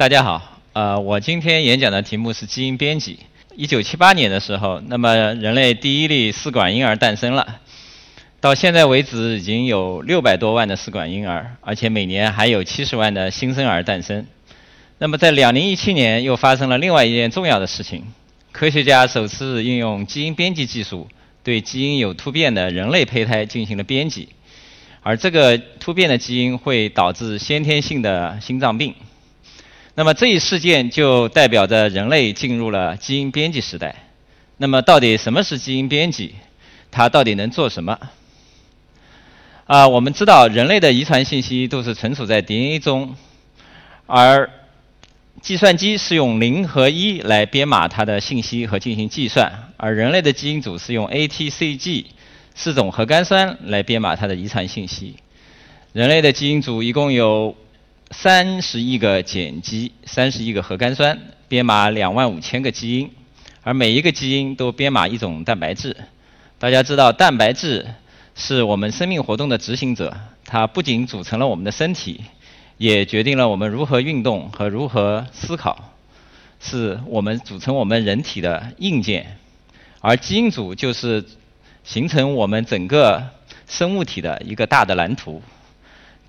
大家好，呃，我今天演讲的题目是基因编辑。一九七八年的时候，那么人类第一例试管婴儿诞生了。到现在为止，已经有六百多万的试管婴儿，而且每年还有七十万的新生儿诞生。那么在两零一七年，又发生了另外一件重要的事情：科学家首次运用基因编辑技术，对基因有突变的人类胚胎进行了编辑，而这个突变的基因会导致先天性的心脏病。那么这一事件就代表着人类进入了基因编辑时代。那么到底什么是基因编辑？它到底能做什么？啊，我们知道人类的遗传信息都是存储在 DNA 中，而计算机是用零和一来编码它的信息和进行计算，而人类的基因组是用 A、T、C、G 四种核苷酸来编码它的遗传信息。人类的基因组一共有。三十亿个碱基，三十亿个核苷酸，编码两万五千个基因，而每一个基因都编码一种蛋白质。大家知道，蛋白质是我们生命活动的执行者，它不仅组成了我们的身体，也决定了我们如何运动和如何思考，是我们组成我们人体的硬件。而基因组就是形成我们整个生物体的一个大的蓝图。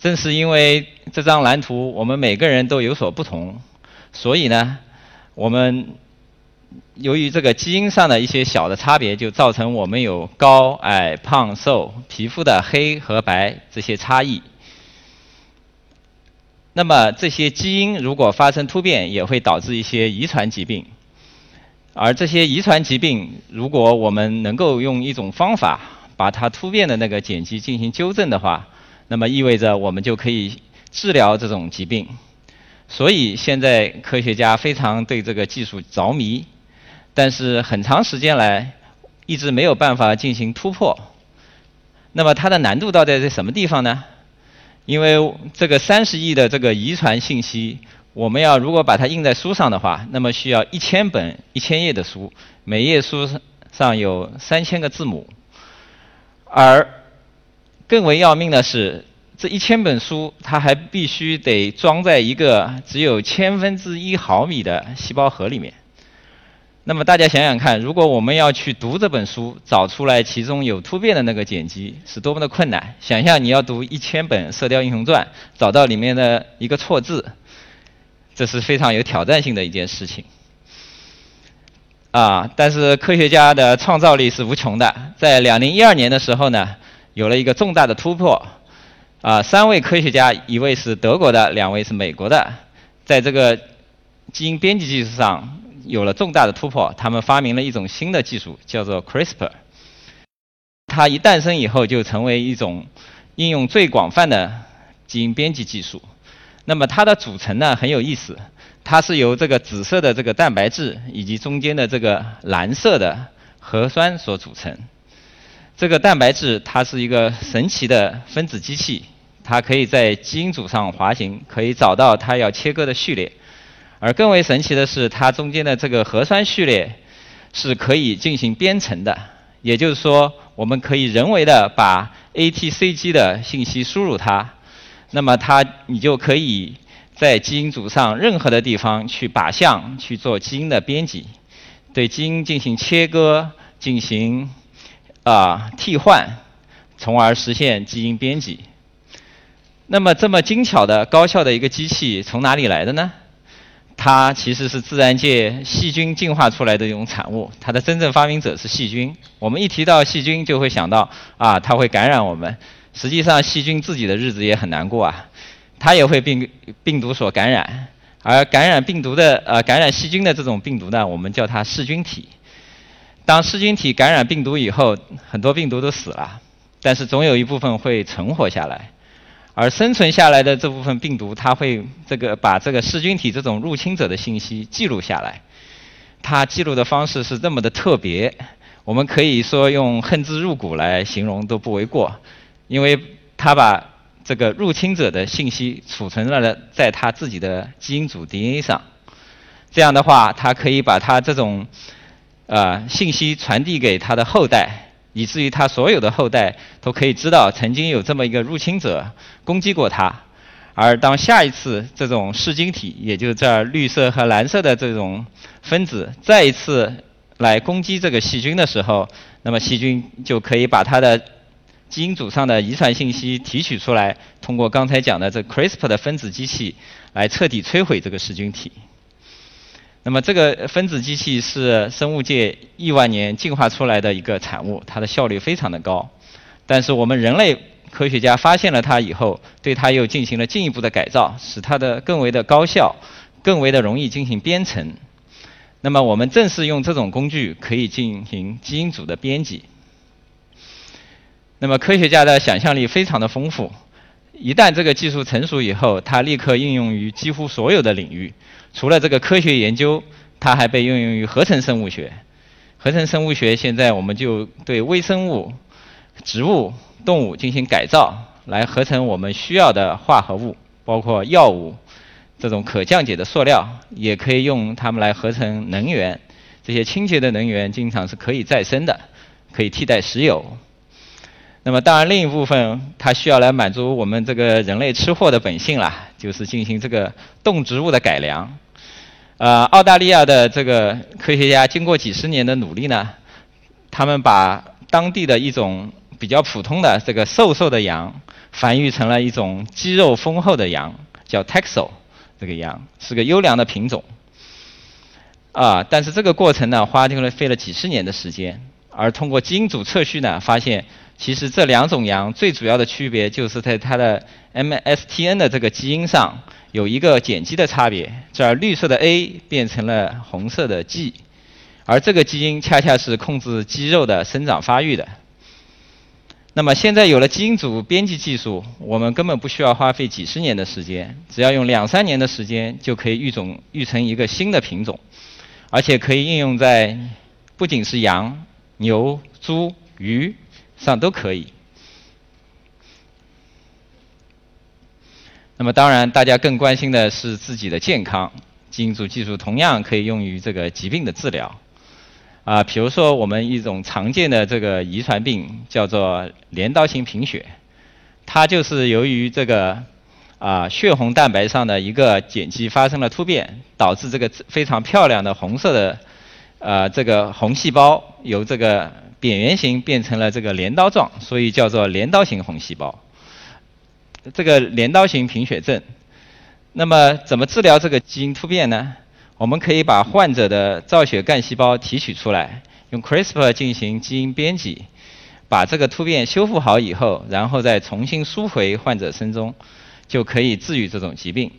正是因为这张蓝图，我们每个人都有所不同，所以呢，我们由于这个基因上的一些小的差别，就造成我们有高矮、胖瘦、皮肤的黑和白这些差异。那么这些基因如果发生突变，也会导致一些遗传疾病。而这些遗传疾病，如果我们能够用一种方法把它突变的那个碱基进行纠正的话，那么意味着我们就可以治疗这种疾病，所以现在科学家非常对这个技术着迷，但是很长时间来一直没有办法进行突破。那么它的难度到底在什么地方呢？因为这个三十亿的这个遗传信息，我们要如果把它印在书上的话，那么需要一千本一千页的书，每页书上有三千个字母，而更为要命的是，这一千本书，它还必须得装在一个只有千分之一毫米的细胞核里面。那么大家想想看，如果我们要去读这本书，找出来其中有突变的那个碱基，是多么的困难！想象你要读一千本《射雕英雄传》，找到里面的一个错字，这是非常有挑战性的一件事情。啊，但是科学家的创造力是无穷的。在两零一二年的时候呢。有了一个重大的突破，啊，三位科学家，一位是德国的，两位是美国的，在这个基因编辑技术上有了重大的突破。他们发明了一种新的技术，叫做 CRISPR。它一诞生以后，就成为一种应用最广泛的基因编辑技术。那么它的组成呢很有意思，它是由这个紫色的这个蛋白质以及中间的这个蓝色的核酸所组成。这个蛋白质它是一个神奇的分子机器，它可以在基因组上滑行，可以找到它要切割的序列。而更为神奇的是，它中间的这个核酸序列是可以进行编程的。也就是说，我们可以人为的把 A、T、C、G 的信息输入它，那么它你就可以在基因组上任何的地方去靶向去做基因的编辑，对基因进行切割，进行。啊，替换，从而实现基因编辑。那么，这么精巧的、高效的一个机器从哪里来的呢？它其实是自然界细菌进化出来的一种产物。它的真正发明者是细菌。我们一提到细菌，就会想到啊，它会感染我们。实际上，细菌自己的日子也很难过啊，它也会病病毒所感染。而感染病毒的呃，感染细菌的这种病毒呢，我们叫它噬菌体。当噬菌体感染病毒以后，很多病毒都死了，但是总有一部分会存活下来，而生存下来的这部分病毒，它会这个把这个噬菌体这种入侵者的信息记录下来。它记录的方式是这么的特别，我们可以说用恨之入骨来形容都不为过，因为它把这个入侵者的信息储存了在它自己的基因组 DNA 上，这样的话，它可以把它这种。啊，信息传递给他的后代，以至于他所有的后代都可以知道曾经有这么一个入侵者攻击过他，而当下一次这种噬晶体，也就是这儿绿色和蓝色的这种分子再一次来攻击这个细菌的时候，那么细菌就可以把它的基因组上的遗传信息提取出来，通过刚才讲的这 CRISPR 的分子机器来彻底摧毁这个噬菌体。那么这个分子机器是生物界亿万年进化出来的一个产物，它的效率非常的高。但是我们人类科学家发现了它以后，对它又进行了进一步的改造，使它的更为的高效，更为的容易进行编程。那么我们正是用这种工具可以进行基因组的编辑。那么科学家的想象力非常的丰富。一旦这个技术成熟以后，它立刻应用于几乎所有的领域。除了这个科学研究，它还被应用于合成生物学。合成生物学现在我们就对微生物、植物、动物进行改造，来合成我们需要的化合物，包括药物、这种可降解的塑料，也可以用它们来合成能源。这些清洁的能源经常是可以再生的，可以替代石油。那么，当然，另一部分它需要来满足我们这个人类吃货的本性啦，就是进行这个动植物的改良。呃，澳大利亚的这个科学家经过几十年的努力呢，他们把当地的一种比较普通的这个瘦瘦的羊，繁育成了一种肌肉丰厚的羊，叫 Texel，这个羊是个优良的品种。啊，但是这个过程呢，花了费了几十年的时间，而通过基因组测序呢，发现。其实这两种羊最主要的区别就是在它的 MSTN 的这个基因上有一个碱基的差别，这儿绿色的 A 变成了红色的 G，而这个基因恰恰是控制肌肉的生长发育的。那么现在有了基因组编辑技术，我们根本不需要花费几十年的时间，只要用两三年的时间就可以育种育成一个新的品种，而且可以应用在不仅是羊、牛、猪、鱼。上都可以。那么当然，大家更关心的是自己的健康。基因组技术同样可以用于这个疾病的治疗。啊，比如说我们一种常见的这个遗传病叫做镰刀型贫血，它就是由于这个啊血红蛋白上的一个碱基发生了突变，导致这个非常漂亮的红色的呃这个红细胞由这个。扁圆形变成了这个镰刀状，所以叫做镰刀型红细胞。这个镰刀型贫血症，那么怎么治疗这个基因突变呢？我们可以把患者的造血干细胞提取出来，用 CRISPR 进行基因编辑，把这个突变修复好以后，然后再重新输回患者身中，就可以治愈这种疾病。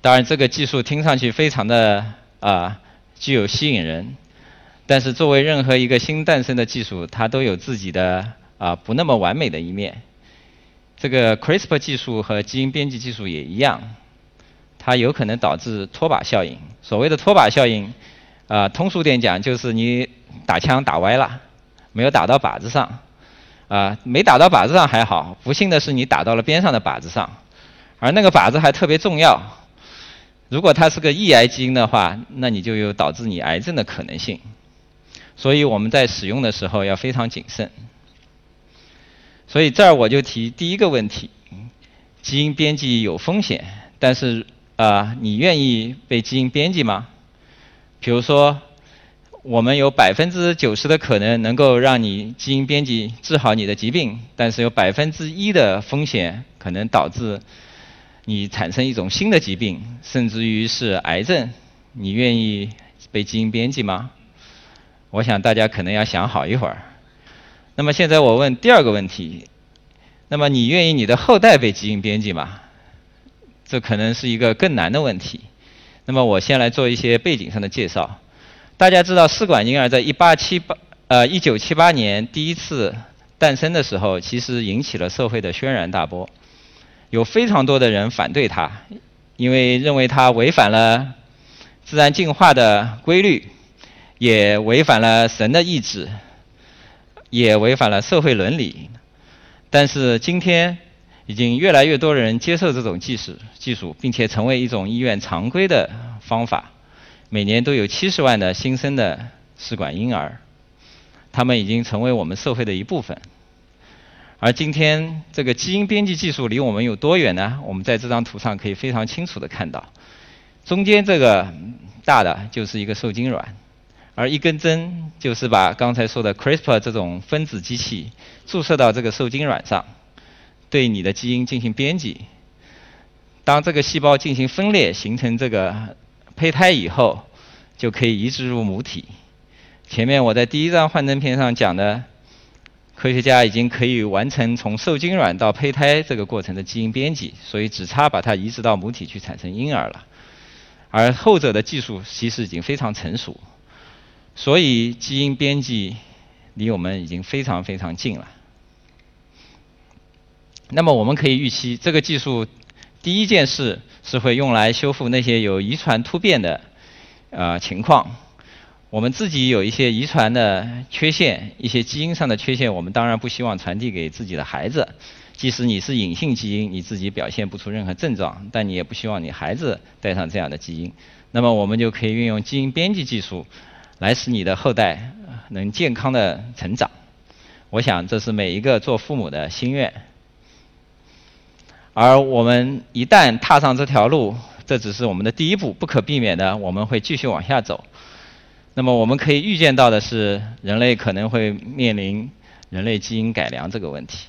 当然，这个技术听上去非常的啊具有吸引人。但是，作为任何一个新诞生的技术，它都有自己的啊不那么完美的一面。这个 CRISPR 技术和基因编辑技术也一样，它有可能导致拖把效应。所谓的拖把效应，啊，通俗点讲就是你打枪打歪了，没有打到靶子上，啊，没打到靶子上还好，不幸的是你打到了边上的靶子上，而那个靶子还特别重要。如果它是个抑癌基因的话，那你就有导致你癌症的可能性。所以我们在使用的时候要非常谨慎。所以这儿我就提第一个问题：基因编辑有风险，但是啊，你愿意被基因编辑吗？比如说，我们有百分之九十的可能能够让你基因编辑治好你的疾病，但是有百分之一的风险可能导致你产生一种新的疾病，甚至于是癌症。你愿意被基因编辑吗？我想大家可能要想好一会儿。那么现在我问第二个问题：那么你愿意你的后代被基因编辑吗？这可能是一个更难的问题。那么我先来做一些背景上的介绍。大家知道试管婴儿在1878呃1978年第一次诞生的时候，其实引起了社会的轩然大波。有非常多的人反对它，因为认为它违反了自然进化的规律。也违反了神的意志，也违反了社会伦理。但是今天，已经越来越多人接受这种技术，技术，并且成为一种医院常规的方法。每年都有七十万的新生的试管婴儿，他们已经成为我们社会的一部分。而今天这个基因编辑技术离我们有多远呢？我们在这张图上可以非常清楚的看到，中间这个大的就是一个受精卵，而一根针就是把刚才说的 CRISPR 这种分子机器注射到这个受精卵上，对你的基因进行编辑。当这个细胞进行分裂形成这个胚胎以后，就可以移植入母体。前面我在第一张幻灯片上讲的。科学家已经可以完成从受精卵到胚胎这个过程的基因编辑，所以只差把它移植到母体去产生婴儿了。而后者的技术其实已经非常成熟，所以基因编辑离我们已经非常非常近了。那么我们可以预期，这个技术第一件事是会用来修复那些有遗传突变的啊情况。我们自己有一些遗传的缺陷，一些基因上的缺陷，我们当然不希望传递给自己的孩子。即使你是隐性基因，你自己表现不出任何症状，但你也不希望你孩子带上这样的基因。那么我们就可以运用基因编辑技术，来使你的后代能健康的成长。我想这是每一个做父母的心愿。而我们一旦踏上这条路，这只是我们的第一步，不可避免的，我们会继续往下走。那么我们可以预见到的是，人类可能会面临人类基因改良这个问题。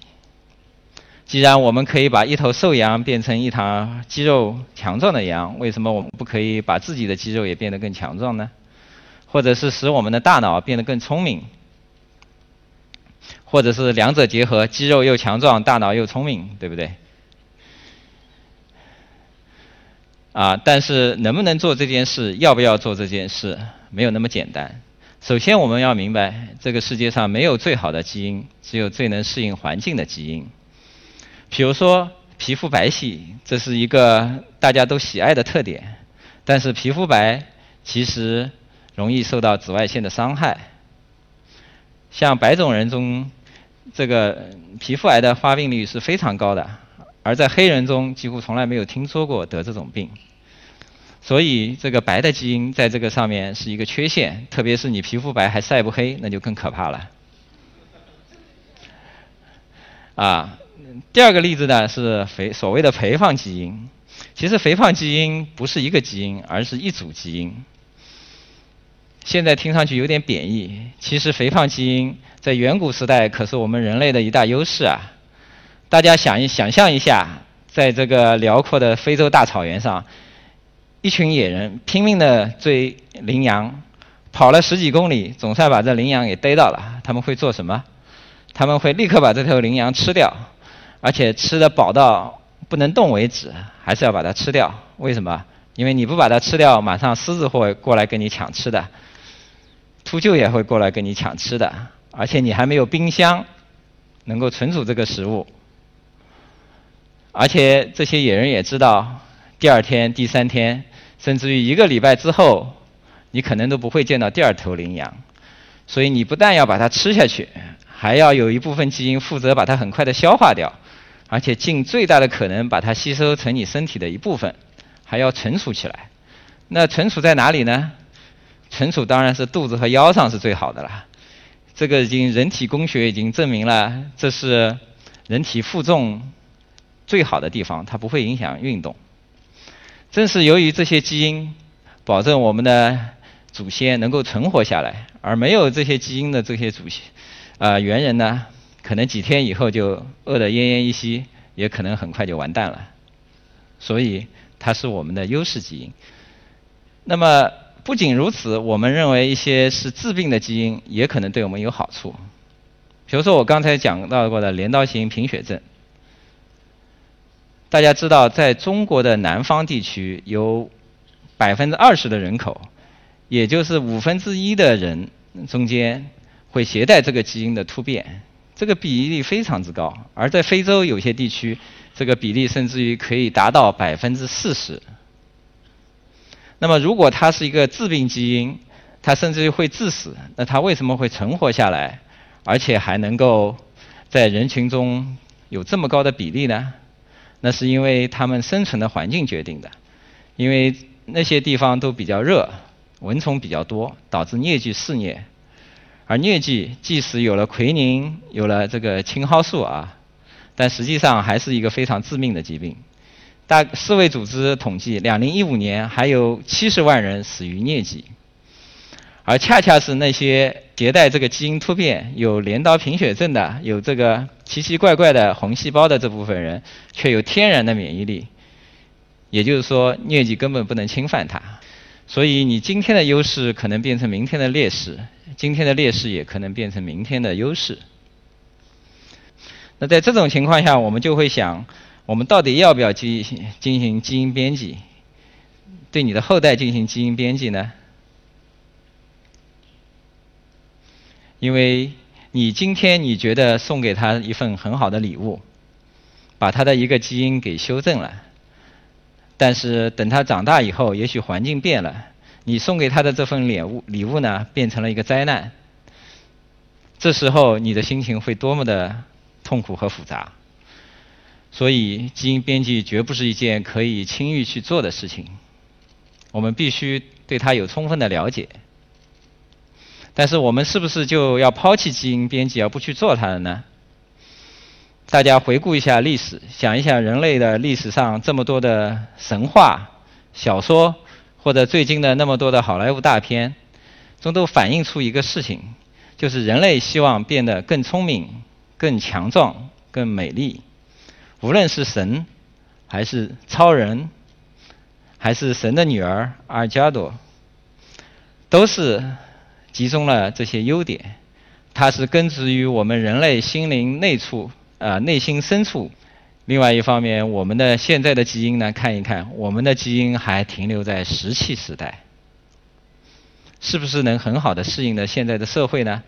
既然我们可以把一头瘦羊变成一头肌肉强壮的羊，为什么我们不可以把自己的肌肉也变得更强壮呢？或者是使我们的大脑变得更聪明？或者是两者结合，肌肉又强壮，大脑又聪明，对不对？啊，但是能不能做这件事，要不要做这件事？没有那么简单。首先，我们要明白，这个世界上没有最好的基因，只有最能适应环境的基因。比如说，皮肤白皙，这是一个大家都喜爱的特点。但是，皮肤白其实容易受到紫外线的伤害。像白种人中，这个皮肤癌的发病率是非常高的，而在黑人中，几乎从来没有听说过得这种病。所以，这个白的基因在这个上面是一个缺陷，特别是你皮肤白还晒不黑，那就更可怕了。啊，第二个例子呢是肥所谓的肥胖基因，其实肥胖基因不是一个基因，而是一组基因。现在听上去有点贬义，其实肥胖基因在远古时代可是我们人类的一大优势啊！大家想一想象一下，在这个辽阔的非洲大草原上。一群野人拼命的追羚羊，跑了十几公里，总算把这羚羊给逮到了。他们会做什么？他们会立刻把这头羚羊吃掉，而且吃的饱到不能动为止，还是要把它吃掉。为什么？因为你不把它吃掉，马上狮子会过来跟你抢吃的，秃鹫也会过来跟你抢吃的，而且你还没有冰箱能够存储这个食物，而且这些野人也知道，第二天、第三天。甚至于一个礼拜之后，你可能都不会见到第二头羚羊，所以你不但要把它吃下去，还要有一部分基因负责把它很快的消化掉，而且尽最大的可能把它吸收成你身体的一部分，还要存储起来。那存储在哪里呢？存储当然是肚子和腰上是最好的了。这个已经人体工学已经证明了，这是人体负重最好的地方，它不会影响运动。正是由于这些基因保证我们的祖先能够存活下来，而没有这些基因的这些祖先啊猿人呢，可能几天以后就饿得奄奄一息，也可能很快就完蛋了。所以它是我们的优势基因。那么不仅如此，我们认为一些是致病的基因也可能对我们有好处。比如说我刚才讲到过的镰刀型贫血症。大家知道，在中国的南方地区，有百分之二十的人口，也就是五分之一的人中间会携带这个基因的突变，这个比例非常之高。而在非洲有些地区，这个比例甚至于可以达到百分之四十。那么，如果它是一个致病基因，它甚至于会致死，那它为什么会存活下来，而且还能够在人群中有这么高的比例呢？那是因为它们生存的环境决定的，因为那些地方都比较热，蚊虫比较多，导致疟疾肆虐。而疟疾即使有了奎宁，有了这个青蒿素啊，但实际上还是一个非常致命的疾病。大世卫组织统计，两零一五年还有七十万人死于疟疾，而恰恰是那些携带这个基因突变、有镰刀贫血症的、有这个奇奇怪怪的红细胞的这部分人，却有天然的免疫力。也就是说，疟疾根本不能侵犯它。所以，你今天的优势可能变成明天的劣势，今天的劣势也可能变成明天的优势。那在这种情况下，我们就会想，我们到底要不要进行进行基因编辑，对你的后代进行基因编辑呢？因为你今天你觉得送给他一份很好的礼物，把他的一个基因给修正了，但是等他长大以后，也许环境变了，你送给他的这份礼物礼物呢，变成了一个灾难。这时候你的心情会多么的？痛苦和复杂，所以基因编辑绝不是一件可以轻易去做的事情。我们必须对它有充分的了解。但是我们是不是就要抛弃基因编辑而不去做它了呢？大家回顾一下历史，想一想人类的历史上这么多的神话、小说，或者最近的那么多的好莱坞大片，中都反映出一个事情，就是人类希望变得更聪明。更强壮、更美丽，无论是神，还是超人，还是神的女儿阿尔加朵，都是集中了这些优点。它是根植于我们人类心灵内处呃内心深处。另外一方面，我们的现在的基因呢，看一看，我们的基因还停留在石器时代，是不是能很好的适应的现在的社会呢？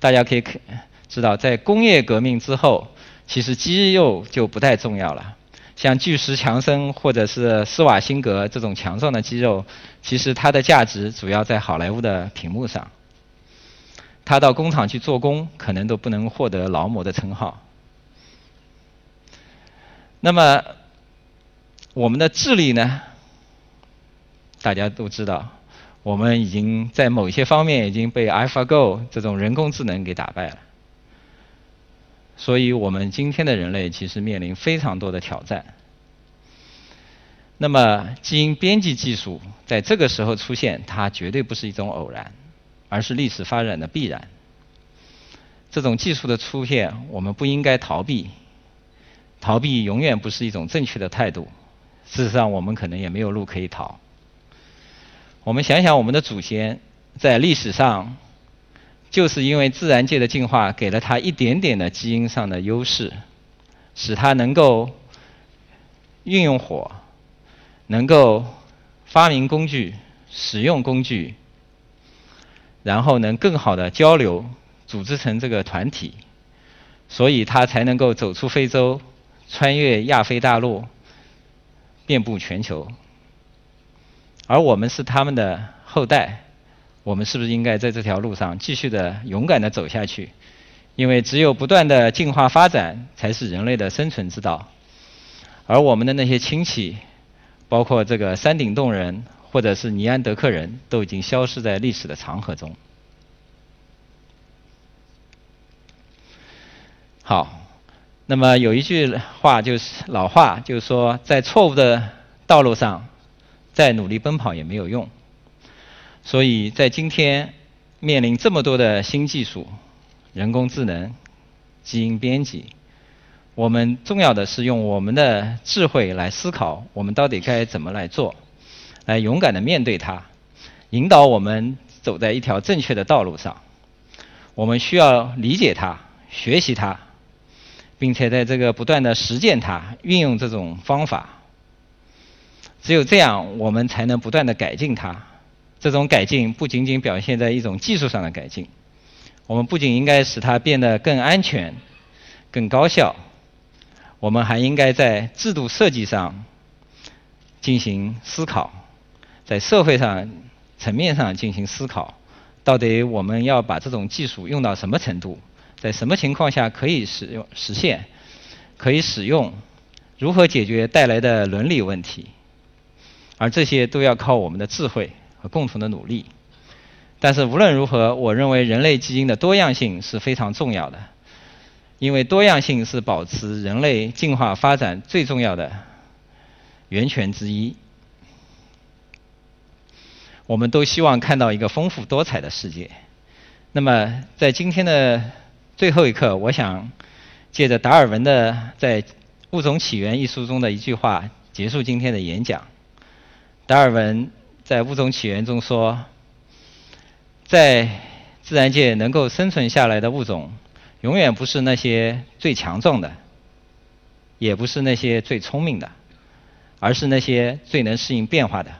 大家可以看。知道，在工业革命之后，其实肌肉就不太重要了。像巨石强森或者是施瓦辛格这种强壮的肌肉，其实它的价值主要在好莱坞的屏幕上。他到工厂去做工，可能都不能获得劳模的称号。那么，我们的智力呢？大家都知道，我们已经在某些方面已经被 AlphaGo 这种人工智能给打败了。所以我们今天的人类其实面临非常多的挑战。那么，基因编辑技术在这个时候出现，它绝对不是一种偶然，而是历史发展的必然。这种技术的出现，我们不应该逃避，逃避永远不是一种正确的态度。事实上，我们可能也没有路可以逃。我们想想，我们的祖先在历史上。就是因为自然界的进化给了他一点点的基因上的优势，使他能够运用火，能够发明工具、使用工具，然后能更好的交流、组织成这个团体，所以他才能够走出非洲，穿越亚非大陆，遍布全球。而我们是他们的后代。我们是不是应该在这条路上继续的勇敢的走下去？因为只有不断的进化发展，才是人类的生存之道。而我们的那些亲戚，包括这个山顶洞人或者是尼安德克人，都已经消失在历史的长河中。好，那么有一句话就是老话，就是说，在错误的道路上再努力奔跑也没有用。所以在今天面临这么多的新技术，人工智能、基因编辑，我们重要的是用我们的智慧来思考，我们到底该怎么来做，来勇敢的面对它，引导我们走在一条正确的道路上。我们需要理解它，学习它，并且在这个不断的实践它，运用这种方法。只有这样，我们才能不断的改进它。这种改进不仅仅表现在一种技术上的改进，我们不仅应该使它变得更安全、更高效，我们还应该在制度设计上进行思考，在社会上层面上进行思考，到底我们要把这种技术用到什么程度，在什么情况下可以使用实现，可以使用，如何解决带来的伦理问题，而这些都要靠我们的智慧。和共同的努力，但是无论如何，我认为人类基因的多样性是非常重要的。因为多样性是保持人类进化发展最重要的源泉之一。我们都希望看到一个丰富多彩的世界。那么，在今天的最后一刻，我想借着达尔文的在《物种起源》一书中的一句话结束今天的演讲。达尔文在《物种起源》中说：“在自然界能够生存下来的物种，永远不是那些最强壮的，也不是那些最聪明的，而是那些最能适应变化的。”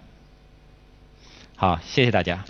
好，谢谢大家。